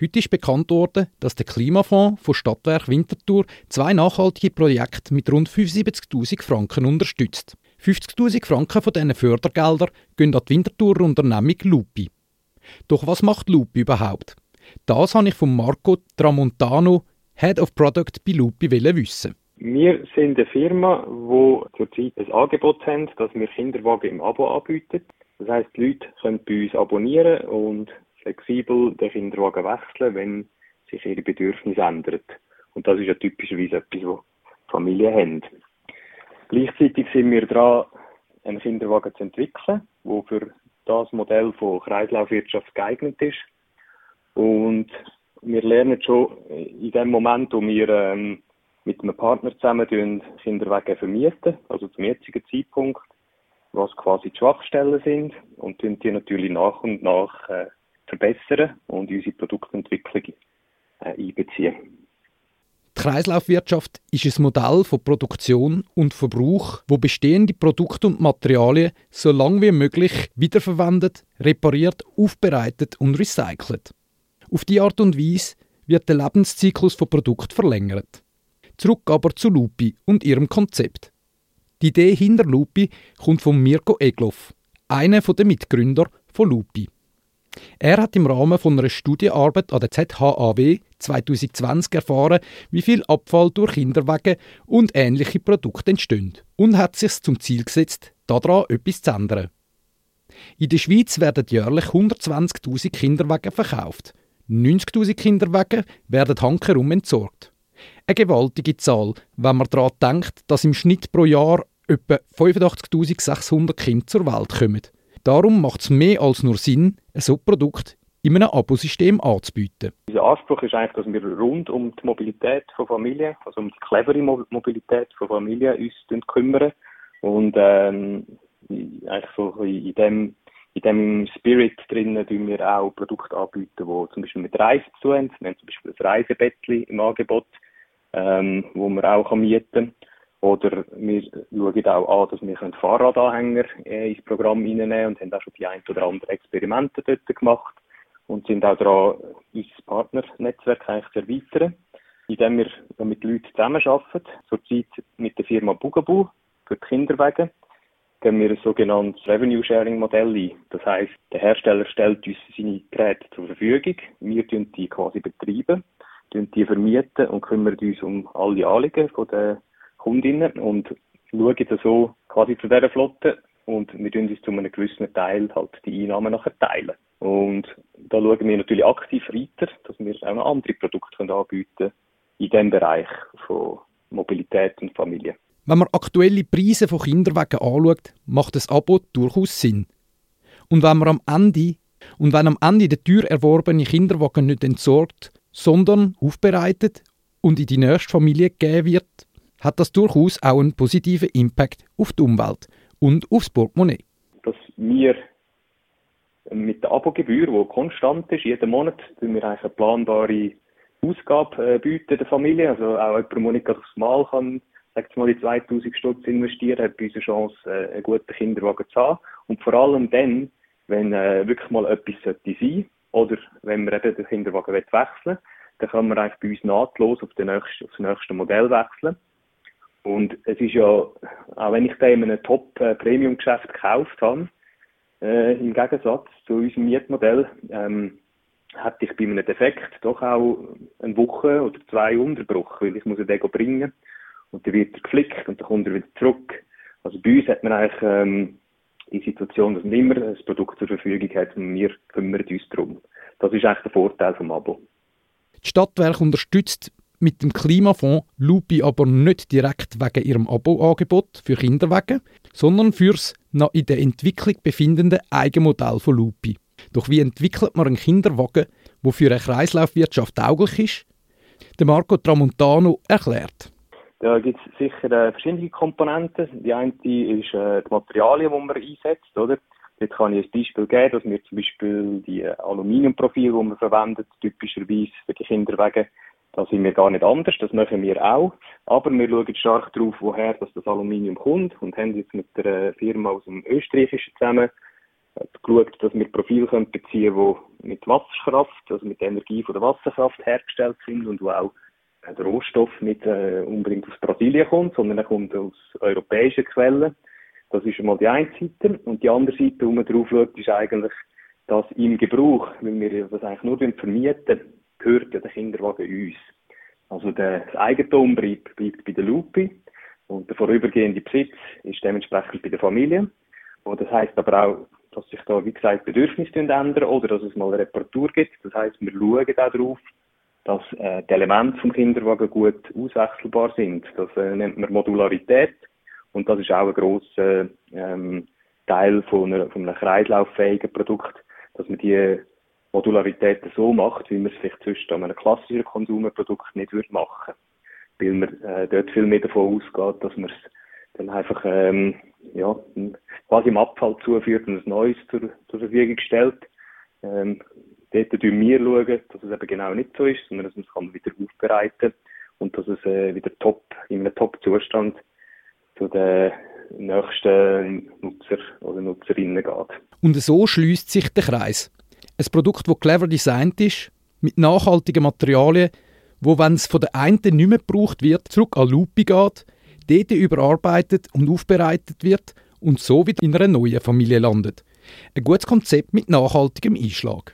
Heute ist bekannt worden, dass der Klimafonds von Stadtwerk Winterthur zwei nachhaltige Projekte mit rund 75.000 Franken unterstützt. 50.000 Franken von diesen Fördergeldern gehen an die Winterthurer Unternehmung Lupi. Doch was macht Lupi überhaupt? Das habe ich von Marco Tramontano, Head of Product bei Lupi, wissen. Wir sind eine Firma, die zurzeit ein Angebot haben, dass wir Kinderwagen im Abo anbieten. Das heisst, die Leute können bei uns abonnieren und flexibel den Kinderwagen wechseln, wenn sich ihre Bedürfnisse ändern. Und das ist ja typischerweise etwas, was Familien haben. Gleichzeitig sind wir dran, einen Kinderwagen zu entwickeln, der für das Modell von Kreislaufwirtschaft geeignet ist. Und wir lernen schon in dem Moment, wo wir ähm, mit einem Partner zusammen Kinderwagen vermieten, also zum jetzigen Zeitpunkt, was quasi die Schwachstellen sind und die natürlich nach und nach äh, verbessern und unsere Produktentwicklung äh, einbeziehen. Die Kreislaufwirtschaft ist ein Modell von Produktion und Verbrauch, wo bestehende Produkte und Materialien so lange wie möglich wiederverwendet, repariert, aufbereitet und recycelt. Auf die Art und Weise wird der Lebenszyklus von Produkten verlängert. Zurück aber zu Lupi und ihrem Konzept. Die Idee hinter Lupi kommt von Mirko Egloff, einer der Mitgründer von Lupi. Er hat im Rahmen von einer Studienarbeit an der ZHAW 2020 erfahren, wie viel Abfall durch Kinderwagen und ähnliche Produkte entsteht und hat sich zum Ziel gesetzt, daran etwas zu ändern. In der Schweiz werden jährlich 120.000 Kinderwagen verkauft. 90.000 Kinderwagen werden handherum entsorgt. Eine gewaltige Zahl, wenn man daran denkt, dass im Schnitt pro Jahr etwa 85.600 Kinder zur Welt kommen. Darum macht es mehr als nur Sinn, ein so Produkt in einem Abosystem anzubieten. Unser Anspruch ist eigentlich, dass wir rund um die Mobilität von Familien, also um die clevere Mobilität von Familien uns kümmern und ähm, eigentlich so in dem in dem Spirit drinnen tun wir auch Produkte anbieten, die zum Beispiel mit Reisen zu haben. Wir haben zum Beispiel ein Reisebettchen im Angebot, ähm, wo man auch mieten kann. Oder wir schauen auch an, dass wir Fahrradanhänger äh, ins Programm reinnehmen und haben auch schon die ein oder anderen Experimente dort gemacht und sind auch daran, unser Partnernetzwerk eigentlich zu erweitern, indem wir mit Leuten zusammenarbeiten. Zurzeit mit der Firma Bugaboo für die Kinderwege gehen wir ein sogenanntes Revenue-Sharing-Modell ein. Das heisst, der Hersteller stellt uns seine Geräte zur Verfügung, wir tun die quasi betreiben, die vermieten und kümmern uns um alle Anliegen der Kundinnen und schauen dann so quasi zu dieser Flotte und wir tun uns zu einem gewissen Teil halt die Einnahmen nachher teilen. Und da schauen wir natürlich aktiv weiter, dass wir auch noch andere Produkte anbieten können in diesem Bereich von Mobilität und Familie. Wenn man aktuelle Preise von Kinderwagen anschaut, macht das Abo durchaus Sinn. Und wenn man am Ende und wenn am Ende der teuer erworbene Kinderwagen nicht entsorgt, sondern aufbereitet und in die nächste Familie gegeben wird, hat das durchaus auch einen positiven Impact auf die Umwelt und aufs Portemonnaie. Dass wir mit der Abogebühr, die konstant ist, jeden Monat, wir eigentlich eine planbare Ausgabe äh, bieten der Familie. Also auch jemand, der nicht aufs Mal kann, sagt mal, die 2000 Stutz investieren, hat bei uns eine Chance, äh, einen guten Kinderwagen zu haben. Und vor allem dann, wenn äh, wirklich mal etwas sollte sein oder wenn man eben den Kinderwagen wechseln will, dann kann man eigentlich bei uns nahtlos auf, den nächsten, auf das nächste Modell wechseln. Und es ist ja, auch wenn ich den in einem Top-Premium-Geschäft gekauft habe, äh, im Gegensatz zu unserem Mietmodell, ähm, hatte ich bei einem Defekt doch auch eine Woche oder zwei Unterbruch, weil ich muss den bringen und dann wird er geflickt und dann kommt er wieder zurück. Also bei uns hat man eigentlich ähm, die Situation, dass man immer ein Produkt zur Verfügung hat und wir kümmern uns darum. Das ist eigentlich der Vorteil vom Abo. Die Stadtwerke unterstützt mit dem Klimafonds Lupi aber nicht direkt wegen ihrem Abo-Angebot für Kinderwagen, sondern fürs noch in der Entwicklung befindende Eigenmodell von Lupi. Doch wie entwickelt man einen Kinderwagen, der für eine Kreislaufwirtschaft tauglich ist? Der Marco Tramontano erklärt. Da gibt es sicher äh, verschiedene Komponenten. Die eine ist äh, die Materialien, die man einsetzt. Oder? Dort kann ich ein Beispiel geben, dass wir zum Beispiel die äh, Aluminiumprofile, die man verwendet, typischerweise für die Kinderwagen, da sind wir gar nicht anders, das machen wir auch. Aber wir schauen stark darauf, woher dass das Aluminium kommt und haben jetzt mit der Firma aus dem Österreichischen zusammen geschaut, dass wir Profile können beziehen können, die mit Wasserkraft, also mit der Energie von der Wasserkraft hergestellt sind und wo auch der Rohstoff nicht äh, unbedingt aus Brasilien kommt, sondern er kommt aus europäischen Quellen. Das ist einmal die eine Seite. Und die andere Seite, wo man drauf schaut, ist eigentlich, dass im Gebrauch, wenn wir das eigentlich nur vermieten, gehört ja der Kinderwagen uns. Also der, das Eigentum bleibt, bleibt bei der Lupi und der vorübergehende Besitz ist dementsprechend bei der Familie. Und das heißt aber auch, dass sich da, wie gesagt, Bedürfnisse ändern oder dass es mal eine Reparatur gibt. Das heißt, wir schauen auch darauf, dass äh, die Elemente vom Kinderwagen gut auswechselbar sind. Das äh, nennt man Modularität und das ist auch ein grosser ähm, Teil von, einer, von einem kreislauffähigen Produkt, dass man die Modularität so macht, wie man es vielleicht zwischen einem klassischen Konsumerprodukt nicht würde machen weil man äh, dort viel mehr davon ausgeht, dass man es dann einfach ähm, ja, quasi im Abfall zuführt und ein neues zur, zur Verfügung stellt. Ähm, dort schauen wir, schauen, dass es eben genau nicht so ist, sondern dass man es wieder aufbereiten kann und dass es äh, wieder top, in einem Top-Zustand zu den nächsten Nutzer oder Nutzerinnen geht. Und so schließt sich der Kreis. Ein Produkt, das clever designt ist, mit nachhaltigen Materialien, wo, wenn es von der einen nicht mehr gebraucht wird, zurück an Lupi geht, dort überarbeitet und aufbereitet wird und so wieder in einer neuen Familie landet. Ein gutes Konzept mit nachhaltigem Einschlag.